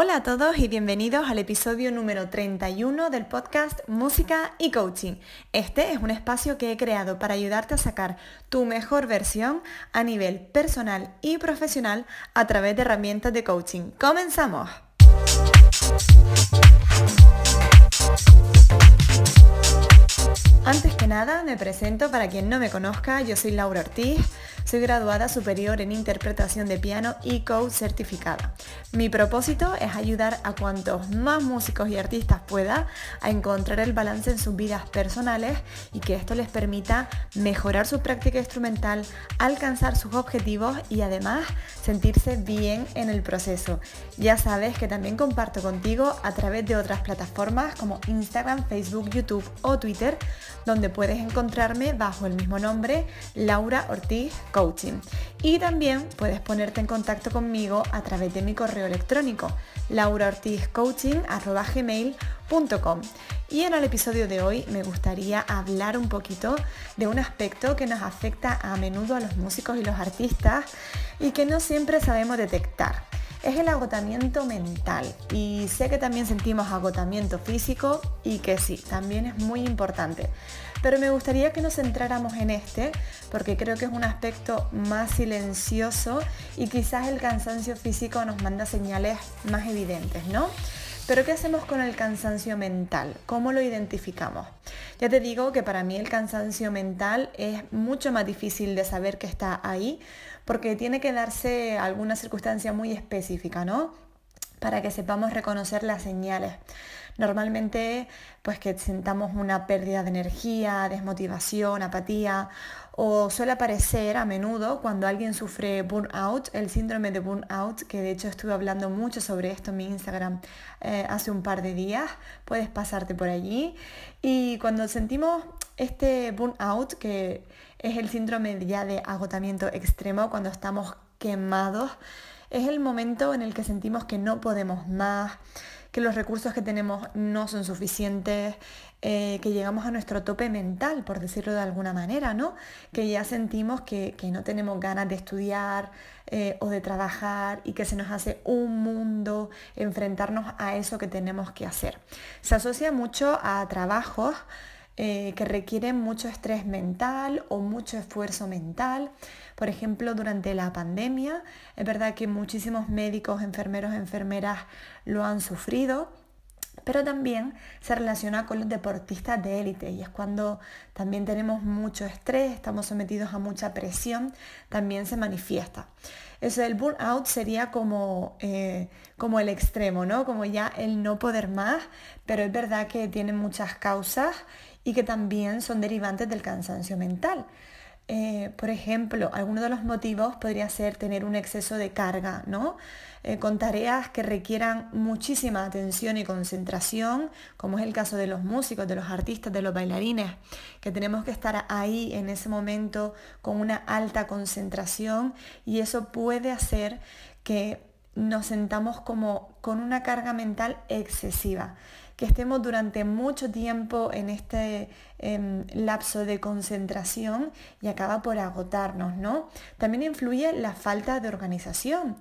Hola a todos y bienvenidos al episodio número 31 del podcast Música y Coaching. Este es un espacio que he creado para ayudarte a sacar tu mejor versión a nivel personal y profesional a través de herramientas de coaching. ¡Comenzamos! Antes que nada, me presento para quien no me conozca, yo soy Laura Ortiz, soy graduada superior en interpretación de piano y coach certificada. Mi propósito es ayudar a cuantos más músicos y artistas pueda a encontrar el balance en sus vidas personales y que esto les permita mejorar su práctica instrumental, alcanzar sus objetivos y además sentirse bien en el proceso. Ya sabes que también comparto contigo a través de otras plataformas como Instagram, Facebook, YouTube o Twitter donde puedes encontrarme bajo el mismo nombre, Laura Ortiz Coaching. Y también puedes ponerte en contacto conmigo a través de mi correo electrónico, lauraortizcoaching.gmail.com. Y en el episodio de hoy me gustaría hablar un poquito de un aspecto que nos afecta a menudo a los músicos y los artistas y que no siempre sabemos detectar es el agotamiento mental. Y sé que también sentimos agotamiento físico y que sí, también es muy importante. Pero me gustaría que nos centráramos en este porque creo que es un aspecto más silencioso y quizás el cansancio físico nos manda señales más evidentes, ¿no? Pero ¿qué hacemos con el cansancio mental? ¿Cómo lo identificamos? Ya te digo que para mí el cansancio mental es mucho más difícil de saber que está ahí porque tiene que darse alguna circunstancia muy específica, ¿no? Para que sepamos reconocer las señales. Normalmente, pues que sentamos una pérdida de energía, desmotivación, apatía, o suele aparecer a menudo cuando alguien sufre burnout, el síndrome de burnout, que de hecho estuve hablando mucho sobre esto en mi Instagram eh, hace un par de días, puedes pasarte por allí. Y cuando sentimos este burnout, que es el síndrome ya de agotamiento extremo, cuando estamos quemados, es el momento en el que sentimos que no podemos más, que los recursos que tenemos no son suficientes, eh, que llegamos a nuestro tope mental, por decirlo de alguna manera, ¿no? Que ya sentimos que, no tenemos ganas de estudiar eh, o de trabajar y que se nos hace un mundo enfrentarnos a eso que tenemos que hacer. Se asocia mucho a trabajos eh, que requieren mucho estrés mental o mucho esfuerzo mental. Por ejemplo, durante la pandemia, es verdad que muchísimos médicos, enfermeros, enfermeras lo han sufrido pero también se relaciona con los deportistas de élite y es cuando también tenemos mucho estrés, estamos sometidos a mucha presión, también se manifiesta. Eso del burnout sería como, eh, como el extremo, ¿no? Como ya el no poder más, pero es verdad que tiene muchas causas y que también son derivantes del cansancio mental. Eh, por ejemplo, alguno de los motivos podría ser tener un exceso de carga, ¿no? Eh, con tareas que requieran muchísima atención y concentración, como es el caso de los músicos, de los artistas, de los bailarines, que tenemos que estar ahí en ese momento con una alta concentración y eso puede hacer que nos sentamos como con una carga mental excesiva que estemos durante mucho tiempo en este em, lapso de concentración y acaba por agotarnos, ¿no? También influye la falta de organización.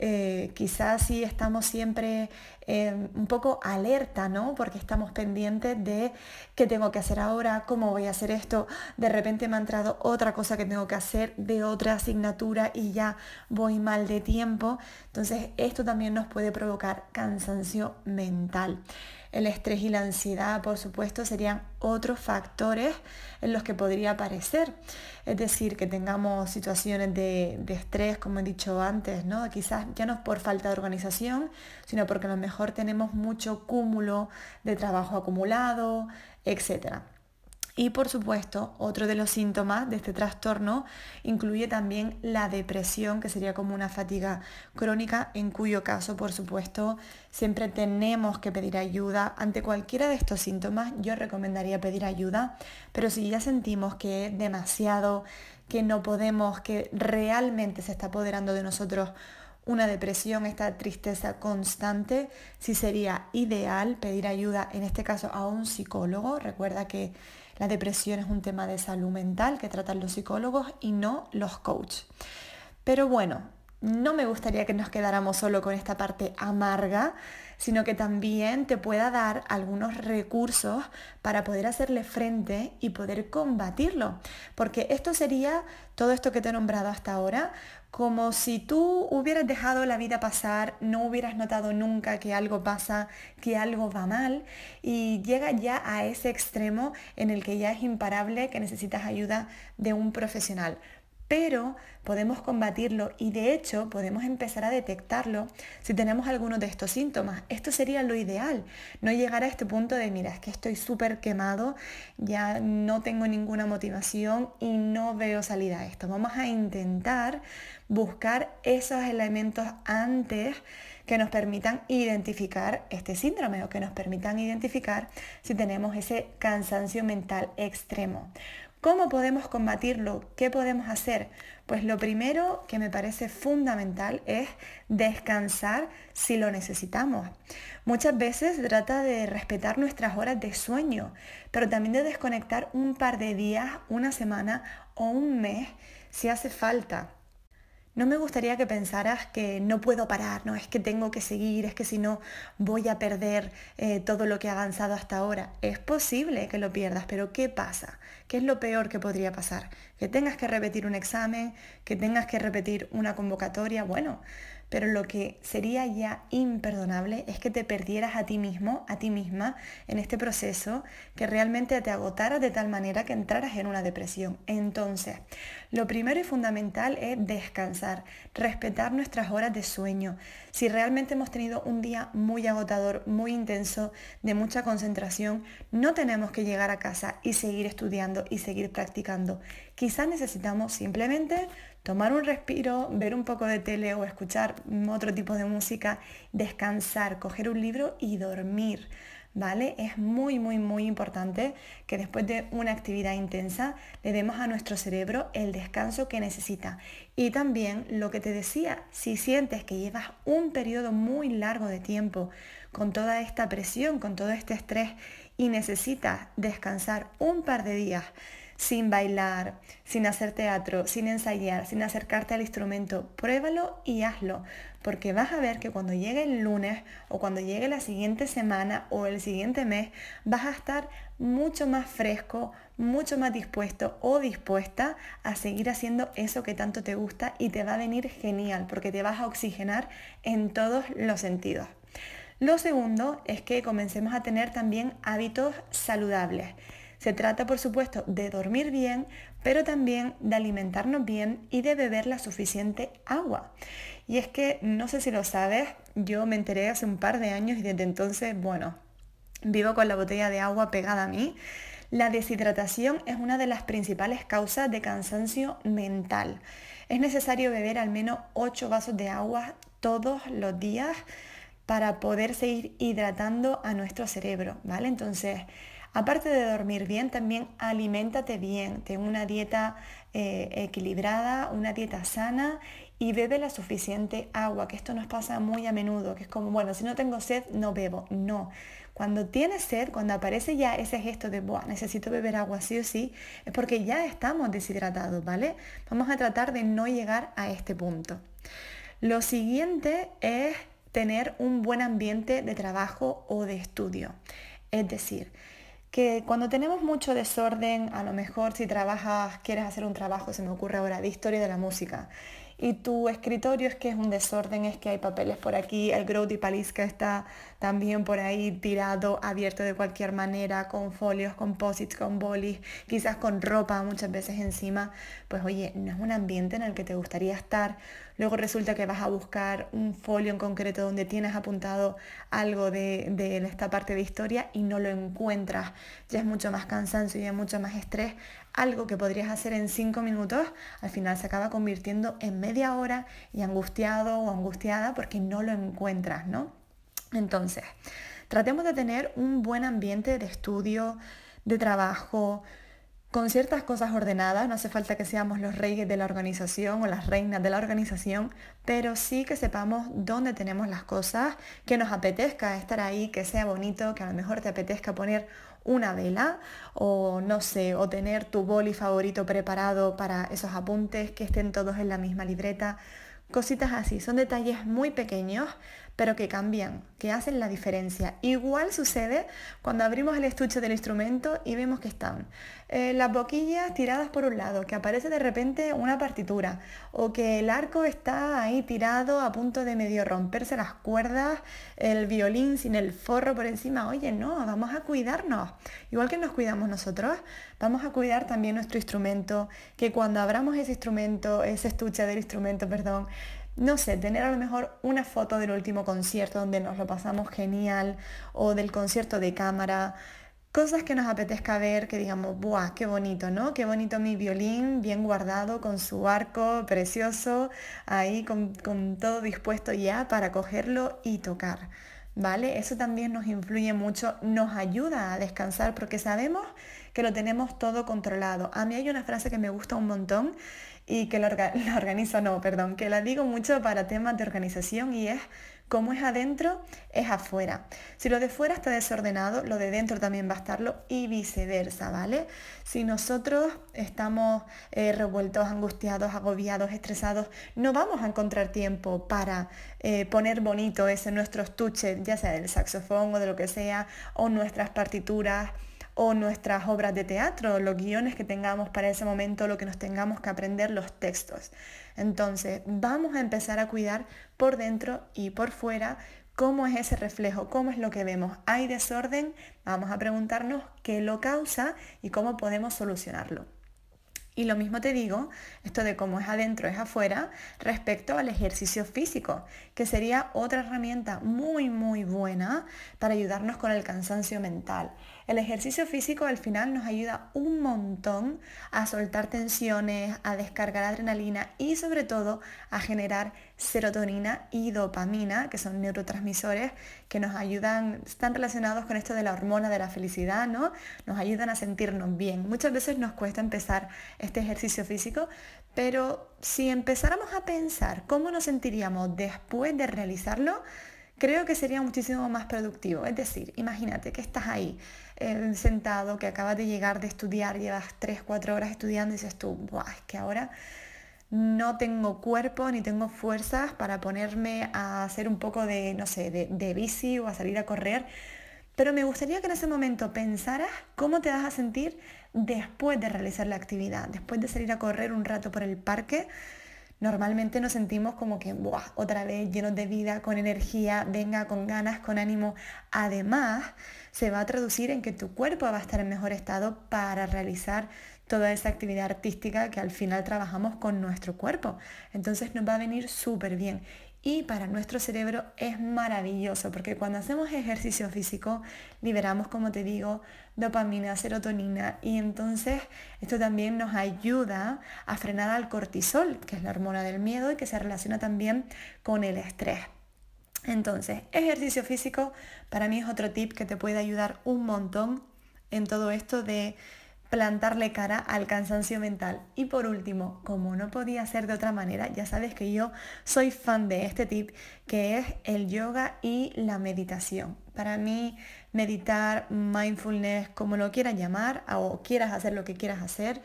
Eh, quizás si estamos siempre em, un poco alerta, ¿no? Porque estamos pendientes de qué tengo que hacer ahora, cómo voy a hacer esto. De repente me ha entrado otra cosa que tengo que hacer de otra asignatura y ya voy mal de tiempo. Entonces esto también nos puede provocar cansancio mental. El estrés y la ansiedad, por supuesto, serían otros factores en los que podría aparecer. Es decir, que tengamos situaciones de, estrés, como he dicho antes, ¿no? Quizás ya no es por falta de organización, sino porque a lo mejor tenemos mucho cúmulo de trabajo acumulado, etcétera. Y por supuesto, otro de los síntomas de este trastorno incluye también la depresión, que sería como una fatiga crónica, en cuyo caso, por supuesto, siempre tenemos que pedir ayuda. Ante cualquiera de estos síntomas, yo recomendaría pedir ayuda, pero si ya sentimos que es demasiado, que no podemos, que realmente se está apoderando de nosotros una depresión, esta tristeza constante, sí sería ideal pedir ayuda, en este caso a un psicólogo. Recuerda que la depresión es un tema de salud mental que tratan los psicólogos y no los coaches. Pero bueno, no me gustaría que nos quedáramos solo con esta parte amarga, sino que también te pueda dar algunos recursos para poder hacerle frente y poder combatirlo. Porque esto sería todo esto que te he nombrado hasta ahora, como si tú hubieras dejado la vida pasar, no hubieras notado nunca que algo pasa, que algo va mal y llega ya a ese extremo en el que ya es imparable que necesitas ayuda de un profesional pero podemos combatirlo y de hecho podemos empezar a detectarlo si tenemos alguno de estos síntomas. Esto sería lo ideal, no llegar a este punto de, mira, es que estoy súper quemado, ya no tengo ninguna motivación y no veo salida a esto. Vamos a intentar buscar esos elementos antes que nos permitan identificar este síndrome o que nos permitan identificar si tenemos ese cansancio mental extremo. ¿Cómo podemos combatirlo? ¿Qué podemos hacer? Pues lo primero que me parece fundamental es descansar si lo necesitamos. Muchas veces se trata de respetar nuestras horas de sueño, pero también de desconectar un par de días, una semana o un mes si hace falta. No me gustaría que pensaras que no puedo parar, no es que tengo que seguir, es que si no voy a perder eh, todo lo que he avanzado hasta ahora. Es posible que lo pierdas, pero ¿qué pasa? ¿Qué es lo peor que podría pasar? Que tengas que repetir un examen, que tengas que repetir una convocatoria, bueno, pero lo que sería ya imperdonable es que te perdieras a ti mismo, a ti misma, en este proceso, que realmente te agotaras de tal manera que entraras en una depresión. Entonces, lo primero y fundamental es descansar, respetar nuestras horas de sueño. Si realmente hemos tenido un día muy agotador, muy intenso, de mucha concentración, no tenemos que llegar a casa y seguir estudiando y seguir practicando. Quizás necesitamos simplemente tomar un respiro, ver un poco de tele o escuchar otro tipo de música, descansar, coger un libro y dormir. ¿Vale? Es muy, muy, muy importante que después de una actividad intensa le demos a nuestro cerebro el descanso que necesita. Y también lo que te decía, si sientes que llevas un periodo muy largo de tiempo con toda esta presión, con todo este estrés y necesitas descansar un par de días sin bailar, sin hacer teatro, sin ensayar, sin acercarte al instrumento. Pruébalo y hazlo, porque vas a ver que cuando llegue el lunes o cuando llegue la siguiente semana o el siguiente mes, vas a estar mucho más fresco, mucho más dispuesto o dispuesta a seguir haciendo eso que tanto te gusta y te va a venir genial, porque te vas a oxigenar en todos los sentidos. Lo segundo es que comencemos a tener también hábitos saludables. Se trata, por supuesto, de dormir bien, pero también de alimentarnos bien y de beber la suficiente agua. Y es que, no sé si lo sabes, yo me enteré hace un par de años y desde entonces, bueno, vivo con la botella de agua pegada a mí. La deshidratación es una de las principales causas de cansancio mental. Es necesario beber al menos 8 vasos de agua todos los días para poder seguir hidratando a nuestro cerebro, ¿vale? Entonces, Aparte de dormir bien, también aliméntate bien, ten una dieta eh, equilibrada, una dieta sana y bebe la suficiente agua, que esto nos pasa muy a menudo, que es como, bueno, si no tengo sed, no bebo. No, cuando tienes sed, cuando aparece ya ese gesto de, Buah, necesito beber agua sí o sí, es porque ya estamos deshidratados, ¿vale? Vamos a tratar de no llegar a este punto. Lo siguiente es tener un buen ambiente de trabajo o de estudio. Es decir, que cuando tenemos mucho desorden, a lo mejor si trabajas, quieres hacer un trabajo, se me ocurre ahora, de historia de la música, y tu escritorio es que es un desorden, es que hay papeles por aquí, el Grody Palisca está también por ahí tirado, abierto de cualquier manera, con folios, con posits, con bolis, quizás con ropa muchas veces encima, pues oye, no es un ambiente en el que te gustaría estar. Luego resulta que vas a buscar un folio en concreto donde tienes apuntado algo de, de esta parte de historia y no lo encuentras. Ya es mucho más cansancio y es mucho más estrés algo que podrías hacer en cinco minutos, al final se acaba convirtiendo en media hora y angustiado o angustiada porque no lo encuentras, ¿no? Entonces, tratemos de tener un buen ambiente de estudio, de trabajo, con ciertas cosas ordenadas, no hace falta que seamos los reyes de la organización o las reinas de la organización, pero sí que sepamos dónde tenemos las cosas, que nos apetezca estar ahí, que sea bonito, que a lo mejor te apetezca poner una vela o no sé, o tener tu boli favorito preparado para esos apuntes, que estén todos en la misma libreta. Cositas así, son detalles muy pequeños, pero que cambian, que hacen la diferencia. Igual sucede cuando abrimos el estuche del instrumento y vemos que están eh, las boquillas tiradas por un lado, que aparece de repente una partitura, o que el arco está ahí tirado a punto de medio romperse las cuerdas, el violín sin el forro por encima. Oye, no, vamos a cuidarnos. Igual que nos cuidamos nosotros, vamos a cuidar también nuestro instrumento, que cuando abramos ese instrumento, ese estuche del instrumento, perdón, no sé, tener a lo mejor una foto del último concierto donde nos lo pasamos genial o del concierto de cámara, cosas que nos apetezca ver, que digamos, ¡buah, qué bonito, ¿no? Qué bonito mi violín, bien guardado, con su arco precioso, ahí con, con todo dispuesto ya para cogerlo y tocar. ¿Vale? Eso también nos influye mucho, nos ayuda a descansar porque sabemos que lo tenemos todo controlado. A mí hay una frase que me gusta un montón y que la, organizo, no, perdón, que la digo mucho para temas de organización y es como es adentro, es afuera. Si lo de fuera está desordenado, lo de dentro también va a estarlo y viceversa, ¿vale? Si nosotros estamos eh, revueltos, angustiados, agobiados, estresados, no vamos a encontrar tiempo para eh, poner bonito ese nuestro estuche, ya sea del saxofón o de lo que sea, o nuestras partituras o nuestras obras de teatro, los guiones que tengamos para ese momento, lo que nos tengamos que aprender, los textos. Entonces, vamos a empezar a cuidar por dentro y por fuera cómo es ese reflejo, cómo es lo que vemos. ¿Hay desorden? Vamos a preguntarnos qué lo causa y cómo podemos solucionarlo. Y lo mismo te digo, esto de cómo es adentro es afuera, respecto al ejercicio físico, que sería otra herramienta muy, muy buena para ayudarnos con el cansancio mental. El ejercicio físico al final nos ayuda un montón a soltar tensiones, a descargar adrenalina y sobre todo a generar serotonina y dopamina, que son neurotransmisores que nos ayudan, están relacionados con esto de la hormona de la felicidad, ¿no? Nos ayudan a sentirnos bien. Muchas veces nos cuesta empezar este ejercicio físico, pero si empezáramos a pensar cómo nos sentiríamos después de realizarlo, creo que sería muchísimo más productivo. Es decir, imagínate que estás ahí eh, sentado, que acabas de llegar de estudiar, llevas 3, 4 horas estudiando y dices tú, Buah, es que ahora no tengo cuerpo ni tengo fuerzas para ponerme a hacer un poco de, no sé, de, de bici o a salir a correr. Pero me gustaría que en ese momento pensaras cómo te vas a sentir después de realizar la actividad, después de salir a correr un rato por el parque normalmente nos sentimos como que, ¡buah! Otra vez llenos de vida, con energía, venga, con ganas, con ánimo. Además, se va a traducir en que tu cuerpo va a estar en mejor estado para realizar toda esa actividad artística que al final trabajamos con nuestro cuerpo. Entonces nos va a venir súper bien y para nuestro cerebro es maravilloso porque cuando hacemos ejercicio físico liberamos, como te digo, dopamina, serotonina y entonces esto también nos ayuda a frenar al cortisol, que es la hormona del miedo y que se relaciona también con el estrés. Entonces, ejercicio físico para mí es otro tip que te puede ayudar un montón en todo esto de plantarle cara al cansancio mental. Y por último, como no podía ser de otra manera, ya sabes que yo soy fan de este tip que es el yoga y la meditación. Para mí, meditar, mindfulness, como lo quieras llamar, o quieras hacer lo que quieras hacer,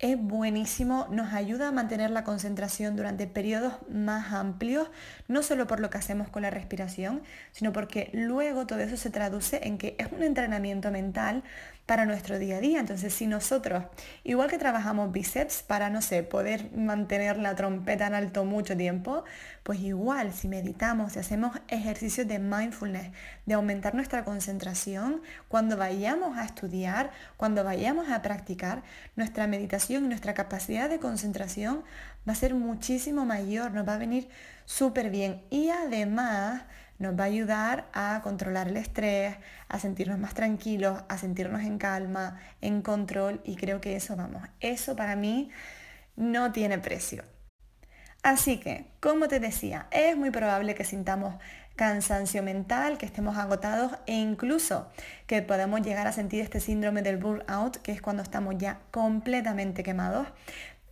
es buenísimo, nos ayuda a mantener la concentración durante periodos más amplios, no solo por lo que hacemos con la respiración, sino porque luego todo eso se traduce en que es un entrenamiento mental para nuestro día a día. Entonces, si nosotros, igual que trabajamos bíceps para, no sé, poder mantener la trompeta en alto mucho tiempo, pues igual si meditamos y hacemos ejercicios de mindfulness, de aumentar nuestra concentración, cuando vayamos a estudiar, cuando vayamos a practicar, nuestra meditación y nuestra capacidad de concentración va a ser muchísimo mayor, nos va a venir súper bien. Y además, nos va a ayudar a controlar el estrés, a sentirnos más tranquilos, a sentirnos en calma, en control y creo que eso, vamos, eso para mí no tiene precio. Así que, como te decía, es muy probable que sintamos cansancio mental, que estemos agotados e incluso que podamos llegar a sentir este síndrome del burnout, que es cuando estamos ya completamente quemados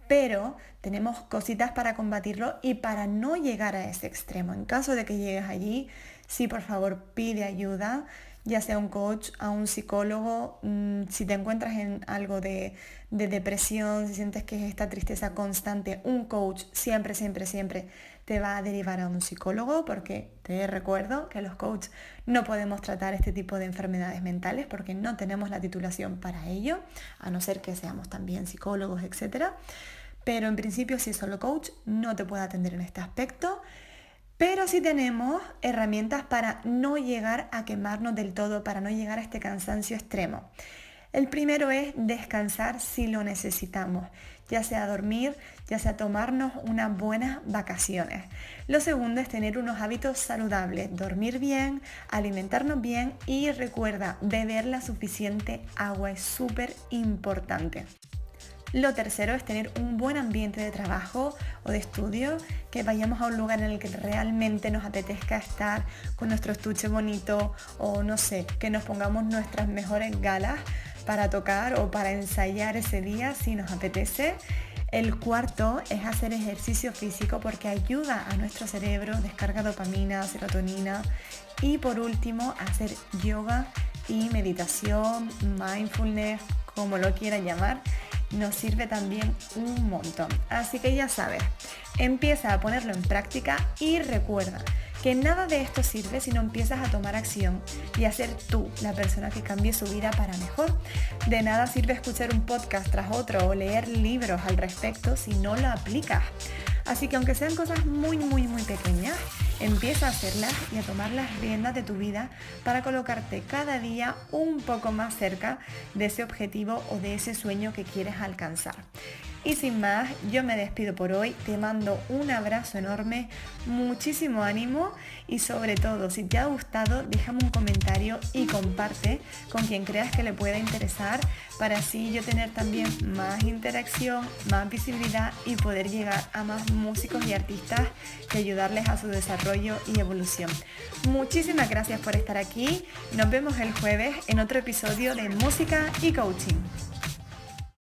pero tenemos cositas para combatirlo y para no llegar a ese extremo. En caso de que llegues allí, sí, por favor, pide ayuda, ya sea un coach, a un psicólogo, mm, si te encuentras en algo de, de depresión, si sientes que es esta tristeza constante, un coach siempre, siempre, siempre te va a derivar a un psicólogo porque te recuerdo que los coaches no podemos tratar este tipo de enfermedades mentales porque no tenemos la titulación para ello, a no ser que seamos también psicólogos, etc. Pero en principio si solo coach no te puede atender en este aspecto. Pero sí tenemos herramientas para no llegar a quemarnos del todo, para no llegar a este cansancio extremo. El primero es descansar si lo necesitamos, ya sea dormir, ya sea tomarnos unas buenas vacaciones. Lo segundo es tener unos hábitos saludables, dormir bien, alimentarnos bien y recuerda, beber la suficiente agua es súper importante. Lo tercero es tener un buen ambiente de trabajo o de estudio, que vayamos a un lugar en el que realmente nos apetezca estar con nuestro estuche bonito o no sé, que nos pongamos nuestras mejores galas para tocar o para ensayar ese día si nos apetece. El cuarto es hacer ejercicio físico porque ayuda a nuestro cerebro, descarga dopamina, serotonina. Y por último, hacer yoga y meditación, mindfulness, como lo quieran llamar, nos sirve también un montón. Así que ya sabes, empieza a ponerlo en práctica y recuerda, que nada de esto sirve si no empiezas a tomar acción y a ser tú la persona que cambie su vida para mejor. De nada sirve escuchar un podcast tras otro o leer libros al respecto si no lo aplicas. Así que aunque sean cosas muy, muy, muy pequeñas, empieza a hacerlas y a tomar las riendas de tu vida para colocarte cada día un poco más cerca de ese objetivo o de ese sueño que quieres alcanzar. Y sin más, yo me despido por hoy, te mando un abrazo enorme, muchísimo ánimo y sobre todo, si te ha gustado, déjame un comentario y comparte con quien creas que le pueda interesar para así yo tener también más interacción, más visibilidad y poder llegar a más músicos y artistas y ayudarles a su desarrollo y evolución. Muchísimas gracias por estar aquí, nos vemos el jueves en otro episodio de Música y Coaching.